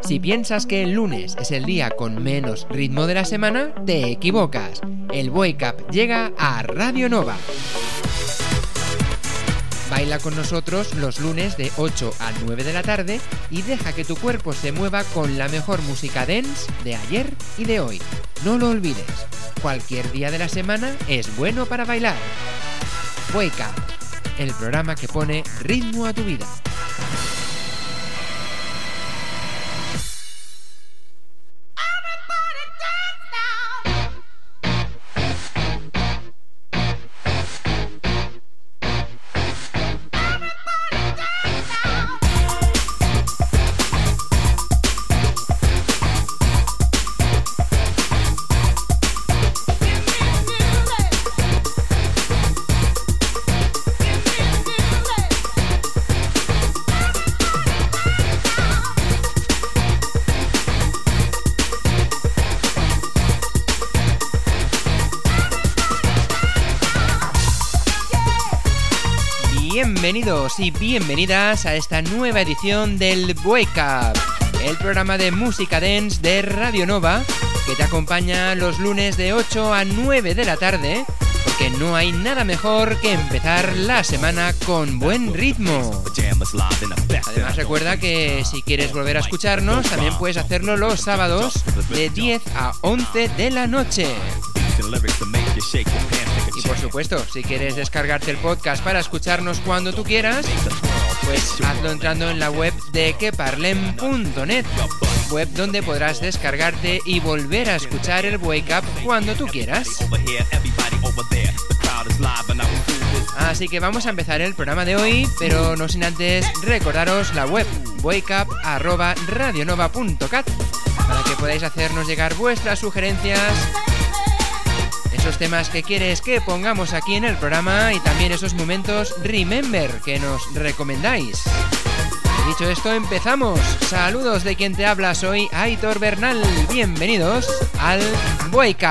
Si piensas que el lunes es el día con menos ritmo de la semana, te equivocas. El Wake Up llega a Radio Nova. Baila con nosotros los lunes de 8 a 9 de la tarde y deja que tu cuerpo se mueva con la mejor música dance de ayer y de hoy. No lo olvides, cualquier día de la semana es bueno para bailar. Wake Up, el programa que pone ritmo a tu vida. Bienvenidos y bienvenidas a esta nueva edición del Wake el programa de música dance de Radio Nova que te acompaña los lunes de 8 a 9 de la tarde, porque no hay nada mejor que empezar la semana con buen ritmo. Además recuerda que si quieres volver a escucharnos, también puedes hacerlo los sábados de 10 a 11 de la noche. Supuesto, si quieres descargarte el podcast para escucharnos cuando tú quieras, pues hazlo entrando en la web de queparlem.net, web donde podrás descargarte y volver a escuchar el Wake Up cuando tú quieras. Así que vamos a empezar el programa de hoy, pero no sin antes recordaros la web wakeup.radionova.cat para que podáis hacernos llegar vuestras sugerencias esos temas que quieres que pongamos aquí en el programa y también esos momentos Remember que nos recomendáis. Dicho esto, empezamos. Saludos de quien te habla, soy Aitor Bernal. Bienvenidos al Wake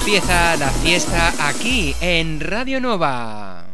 empieza la fiesta aquí en Radio Nova.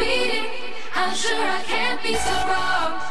I'm sure I can't be so wrong.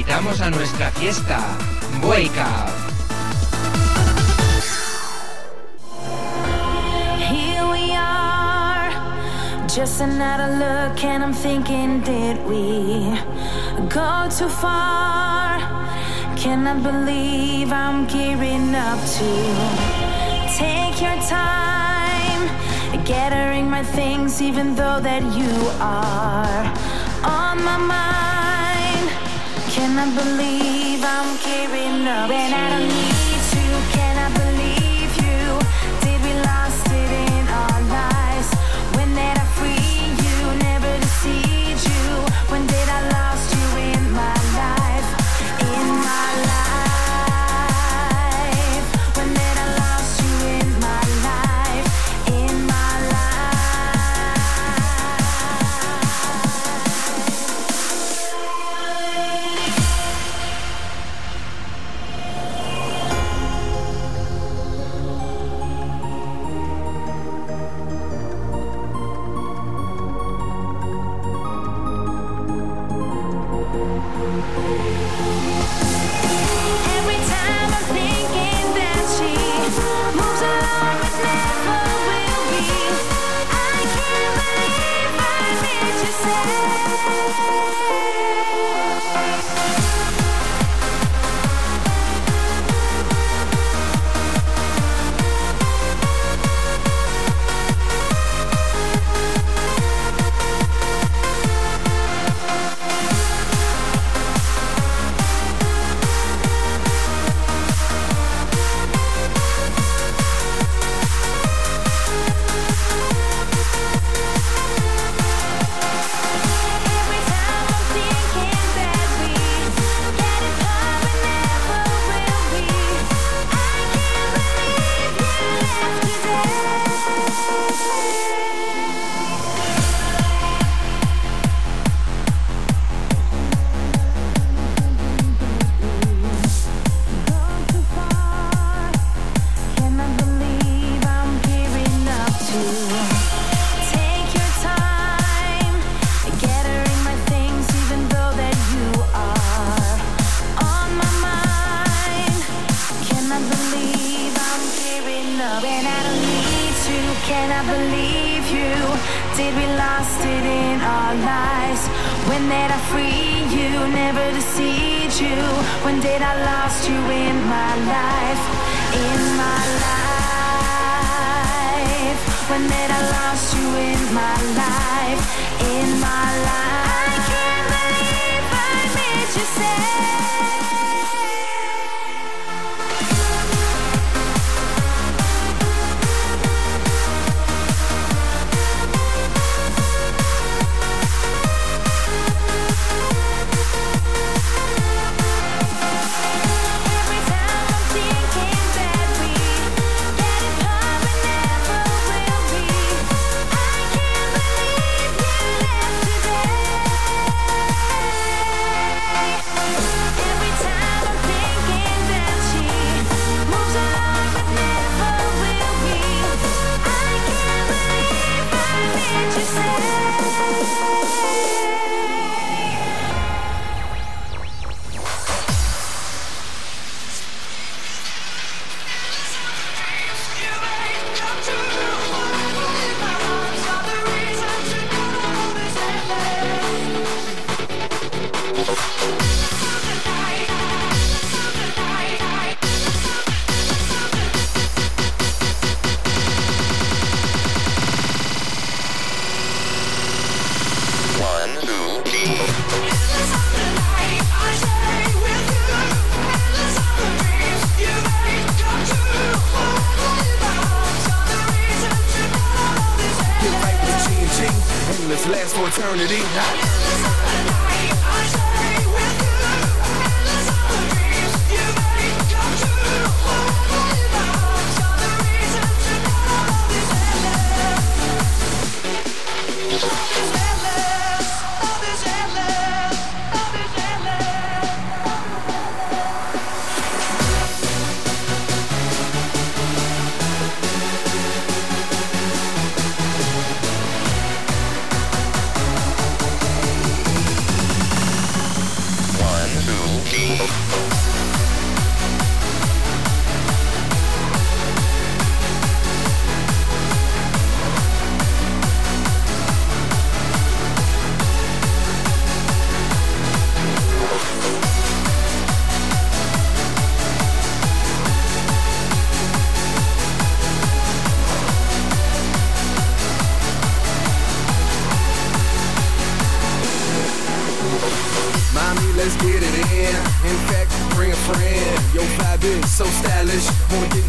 invitamos a nuestra fiesta. Wake up. Just another look, and I'm thinking, did we go too far? Cannot believe I'm gearing up to take your time, gathering my things, even though that you are on my mind. I believe I'm carrying up. When I don't need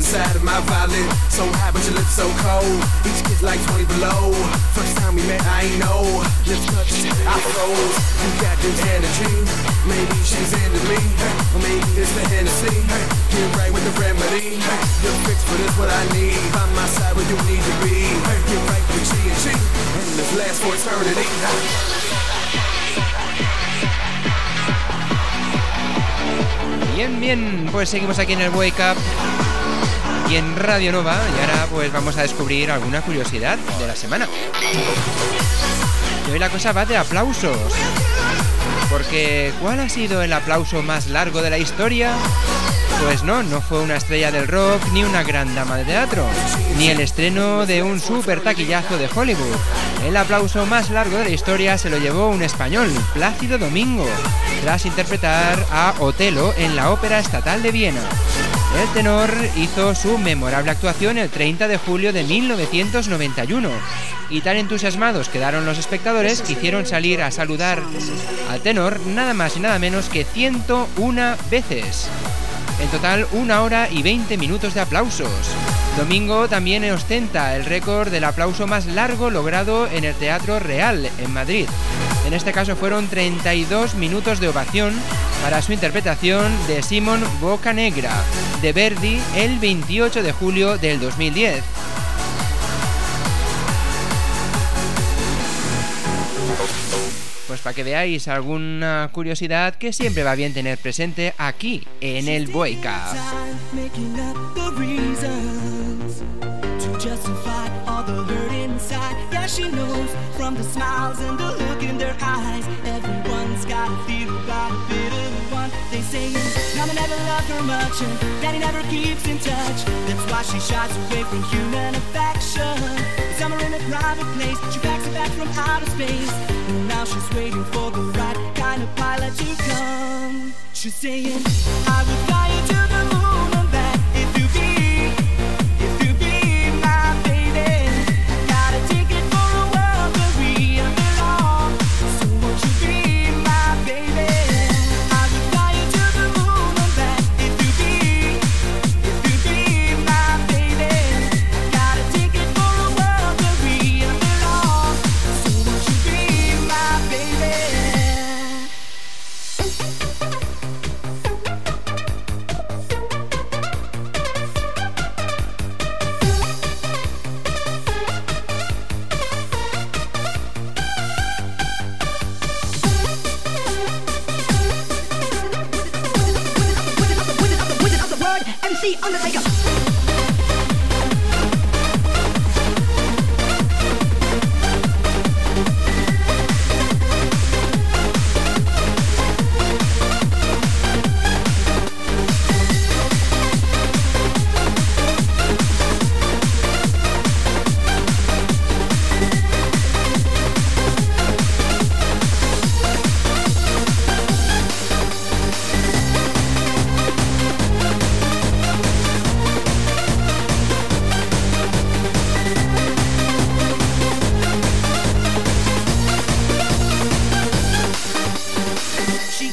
inside of my violet. So hot, but your lips so cold. Each kiss like 20 below. First time we met, I ain't know. Lips touched, I froze. You got this energy. Maybe she's into me. Or maybe it's the Hennessy. Get right with the remedy. You're fixed for this, what I need. By my side where you need to be. Get right with G and G. And this last for eternity. Bien, bien, pues seguimos aquí en el Wake Up y en Radio Nova y ahora pues vamos a descubrir alguna curiosidad de la semana. Y hoy la cosa va de aplausos. Porque ¿cuál ha sido el aplauso más largo de la historia? Pues no, no fue una estrella del rock ni una gran dama de teatro, ni el estreno de un super taquillazo de Hollywood. El aplauso más largo de la historia se lo llevó un español, Plácido Domingo, tras interpretar a Otelo en la Ópera Estatal de Viena. El tenor hizo su memorable actuación el 30 de julio de 1991 y tan entusiasmados quedaron los espectadores que hicieron salir a saludar al tenor nada más y nada menos que 101 veces. En total, una hora y 20 minutos de aplausos. Domingo también ostenta el récord del aplauso más largo logrado en el Teatro Real, en Madrid. En este caso fueron 32 minutos de ovación para su interpretación de Simon Bocanegra, de Verdi, el 28 de julio del 2010. Pues para que veáis alguna curiosidad que siempre va bien tener presente aquí en el Wake Yeah, she knows from the smiles and the look in their eyes. Everyone's got a feel about a bit of one. They say Mama never loved her much and Daddy never keeps in touch. That's why she shies away from human affection. Summer in a private place, she packs it back from outer space. And now she's waiting for the right kind of pilot to come. She's saying, I will fly you to the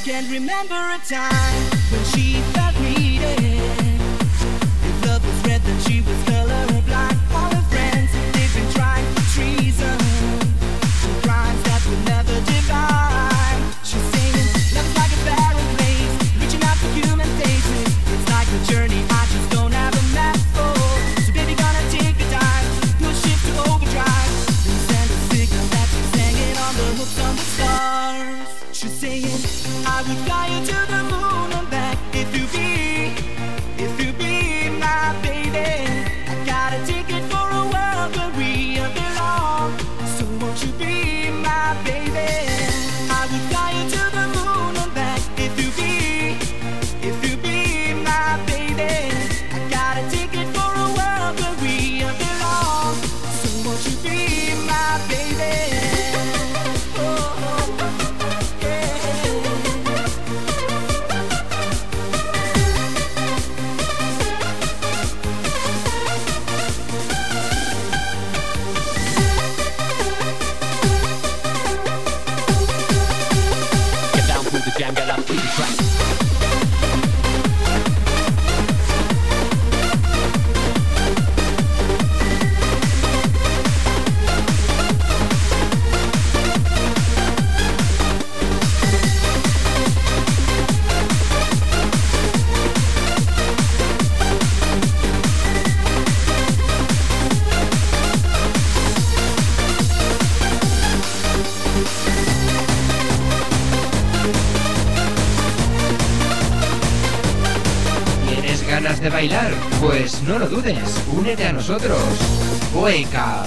Can't remember a time when she felt needed. If love was red, then she was colorblind. Ganas de bailar? Pues no lo dudes, únete a nosotros. Wake up.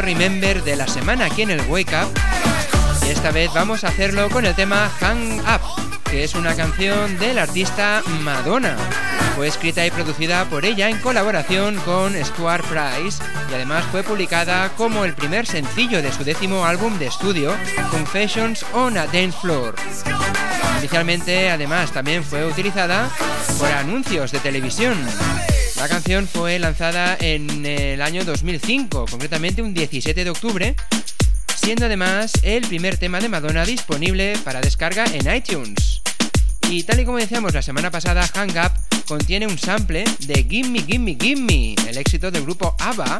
Remember de la semana aquí en el Wake Up. Y esta vez vamos a hacerlo con el tema Hang Up, que es una canción del artista Madonna. Fue escrita y producida por ella en colaboración con Stuart Price y además fue publicada como el primer sencillo de su décimo álbum de estudio, Confessions on a Dance Floor. Inicialmente, además, también fue utilizada por anuncios de televisión. La canción fue lanzada en el año 2005, concretamente un 17 de octubre, siendo además el primer tema de Madonna disponible para descarga en iTunes. Y tal y como decíamos la semana pasada, Hang Up contiene un sample de Gimme Gimme Gimme, el éxito del grupo ABBA,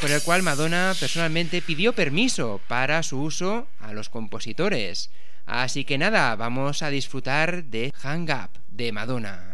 por el cual Madonna personalmente pidió permiso para su uso a los compositores. Así que nada, vamos a disfrutar de Hang Up de Madonna.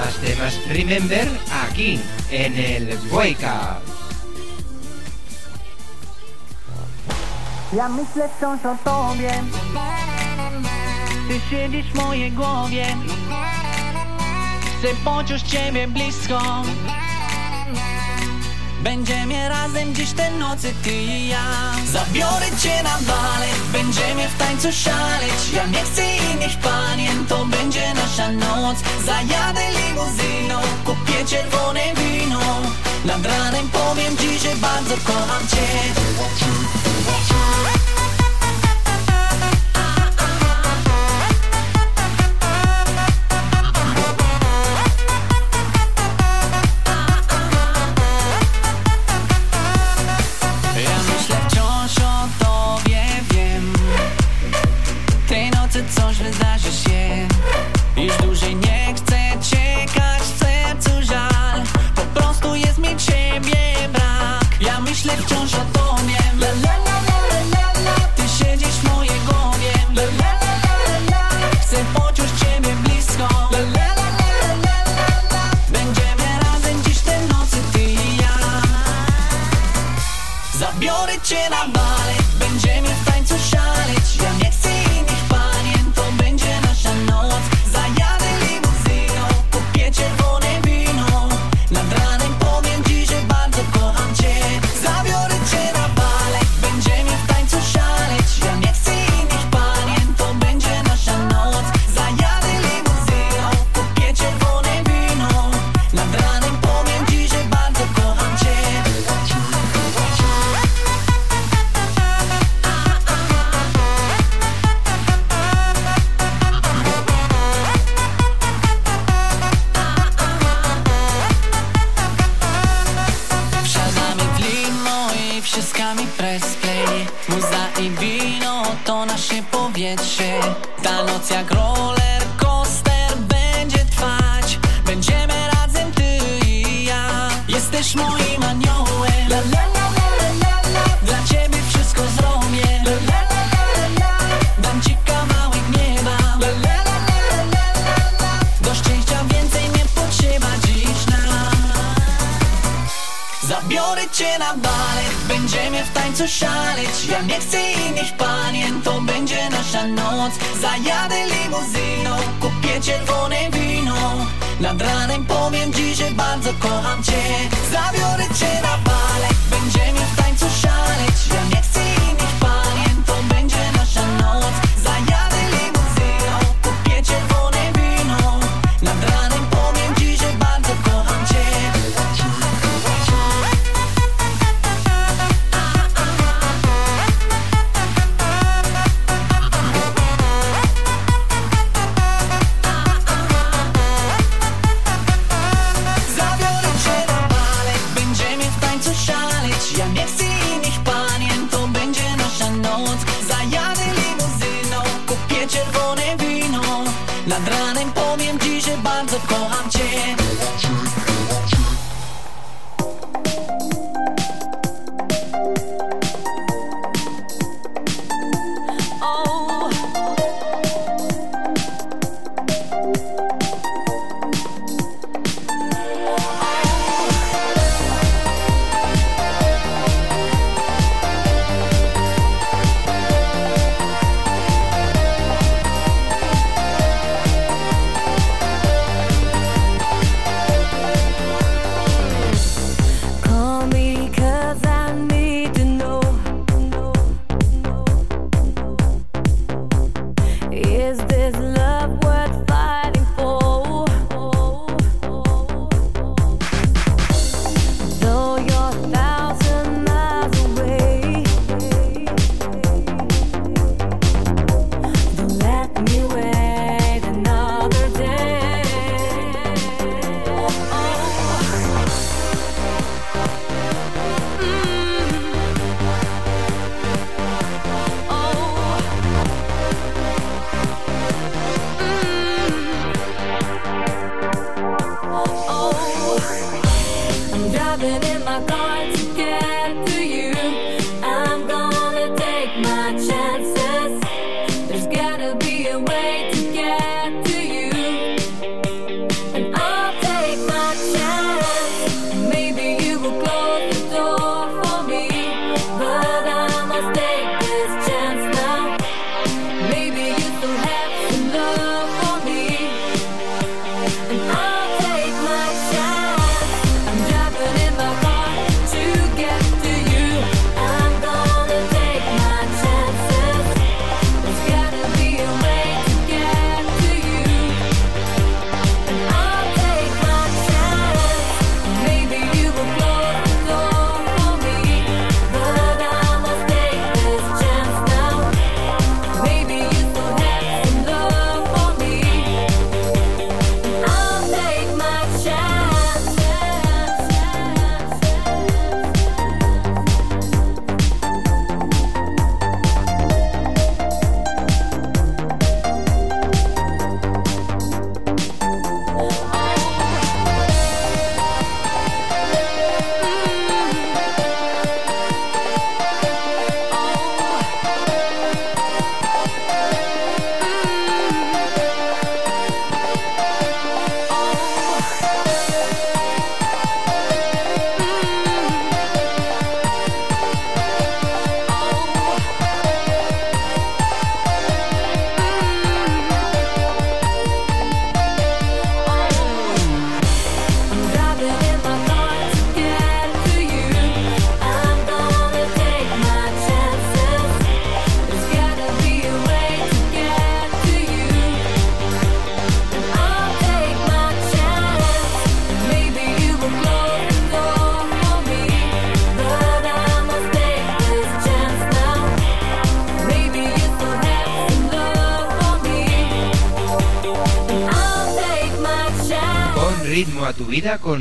más temas Remember aquí en el Wake Ja myślę tobie Ty siedzisz głowie. Blisko. Będziemy razem dziś te nocy ty i ja. Zabiorę cię na bale Będziemy w tańcu szaleć. Ja nie chcę innych panien To będzie nasza noc. Zajadę limuzyną Kupię czerwone wino. Nad ranem powiem ci, że bardzo kocham cię.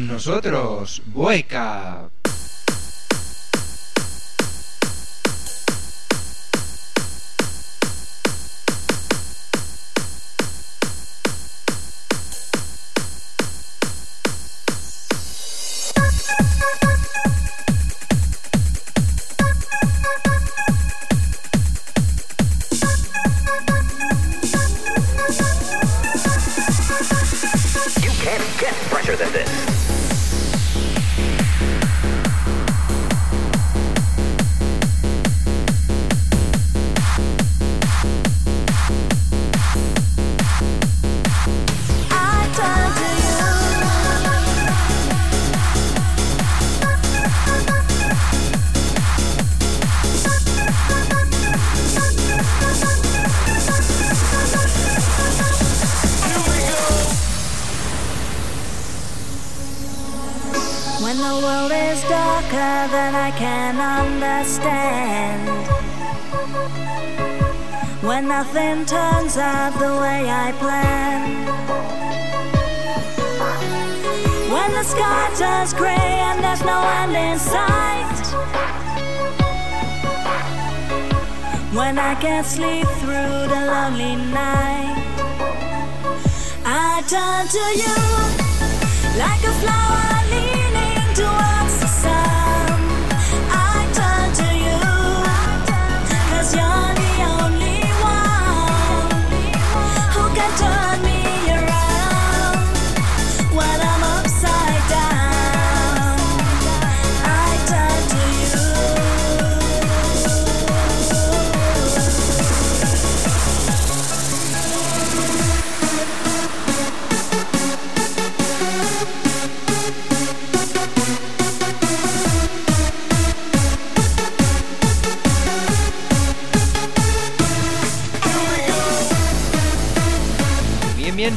nosotros, Boeca. Vida con nosotros. Bueca. can't sleep through the lonely night. I turn to you like a flower leaning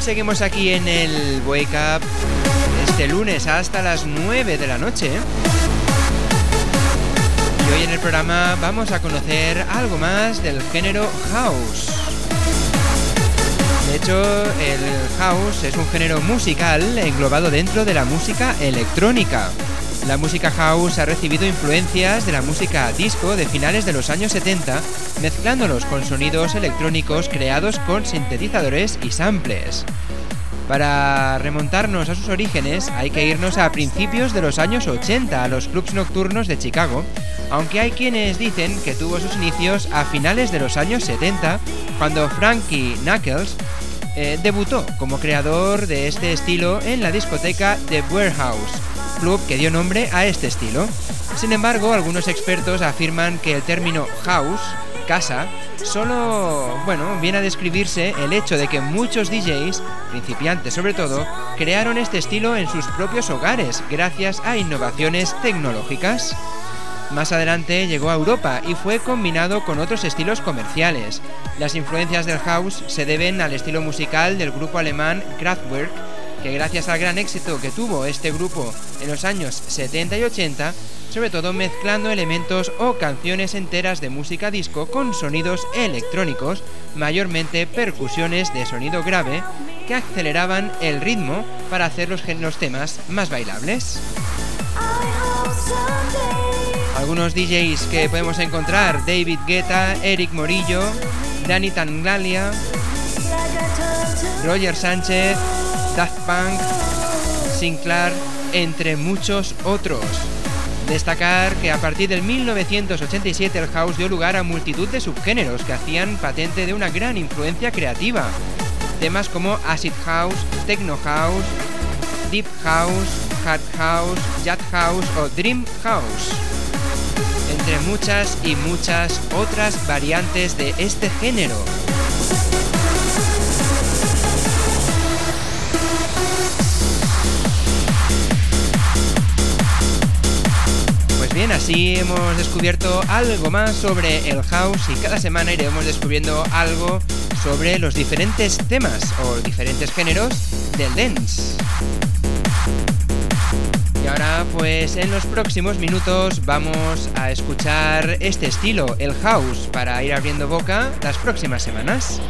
seguimos aquí en el Wake Up este lunes hasta las 9 de la noche. Y hoy en el programa vamos a conocer algo más del género house. De hecho, el house es un género musical englobado dentro de la música electrónica. La música house ha recibido influencias de la música disco de finales de los años 70, mezclándolos con sonidos electrónicos creados con sintetizadores y samples. Para remontarnos a sus orígenes hay que irnos a principios de los años 80 a los clubs nocturnos de Chicago, aunque hay quienes dicen que tuvo sus inicios a finales de los años 70, cuando Frankie Knuckles eh, debutó como creador de este estilo en la discoteca The Warehouse club que dio nombre a este estilo. Sin embargo, algunos expertos afirman que el término house, casa, solo, bueno, viene a describirse el hecho de que muchos DJs, principiantes sobre todo, crearon este estilo en sus propios hogares gracias a innovaciones tecnológicas. Más adelante llegó a Europa y fue combinado con otros estilos comerciales. Las influencias del house se deben al estilo musical del grupo alemán Kraftwerk, que gracias al gran éxito que tuvo este grupo en los años 70 y 80, sobre todo mezclando elementos o canciones enteras de música disco con sonidos electrónicos, mayormente percusiones de sonido grave, que aceleraban el ritmo para hacer los, temas más bailables. Algunos DJs que podemos encontrar, David Guetta, Eric Morillo, Danny Tanglalia, Roger Sánchez, Daft Punk, Sinclair, entre muchos otros. Destacar que a partir del 1987 el house dio lugar a multitud de subgéneros que hacían patente de una gran influencia creativa. Temas como acid house, techno house, deep house, hard house, jazz house o dream house. Entre muchas y muchas otras variantes de este género. Bien, así hemos descubierto algo más sobre el house y cada semana iremos descubriendo algo sobre los diferentes temas o diferentes géneros del dance. Y ahora pues en los próximos minutos vamos a escuchar este estilo, el house, para ir abriendo boca las próximas semanas.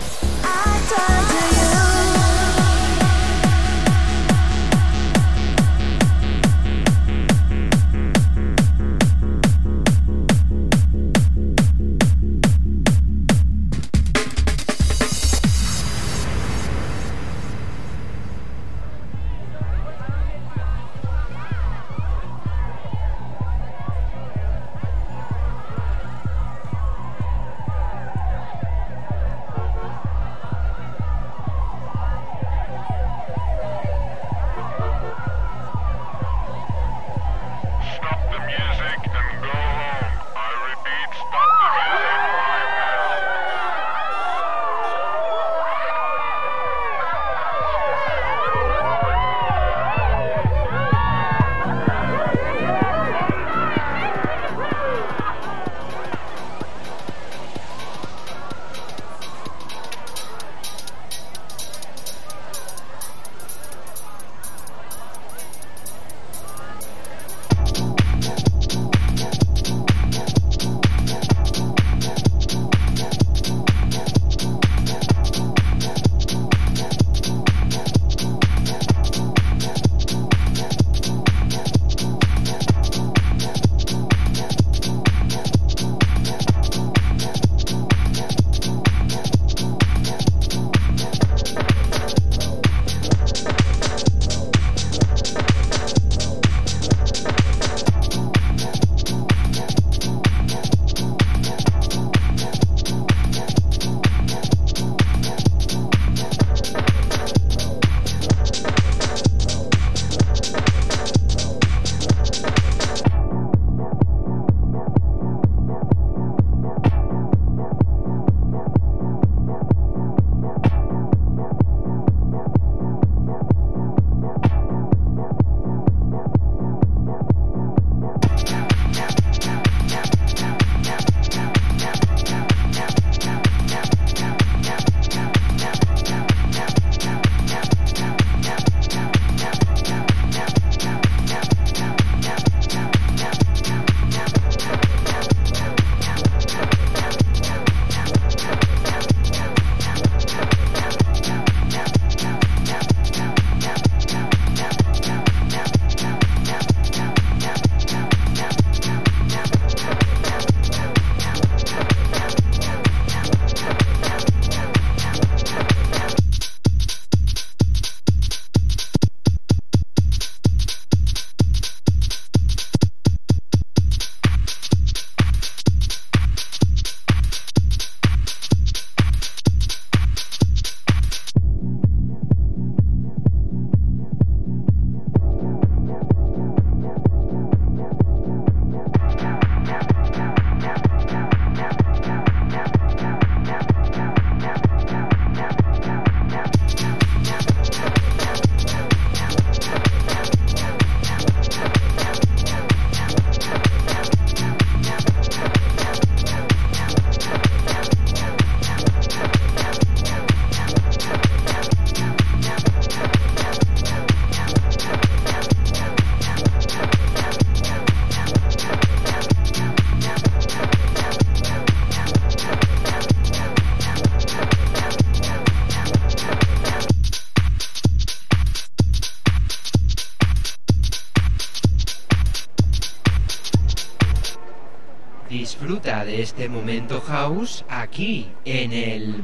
Este momento house aquí en el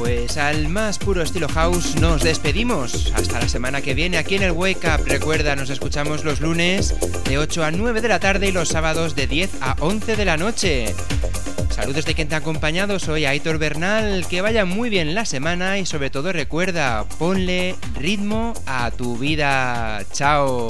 Wake Up. más puro estilo house nos despedimos. Hasta la semana que viene aquí en el Wake Up. Recuerda, nos escuchamos los lunes de 8 a 9 de la tarde y los sábados de 10 a 11 de la noche. Saludos de quien te ha acompañado, soy Aitor Bernal. Que vaya muy bien la semana y sobre todo recuerda, ponle ritmo a tu vida. Chao.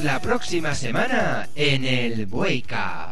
La próxima semana en el Up.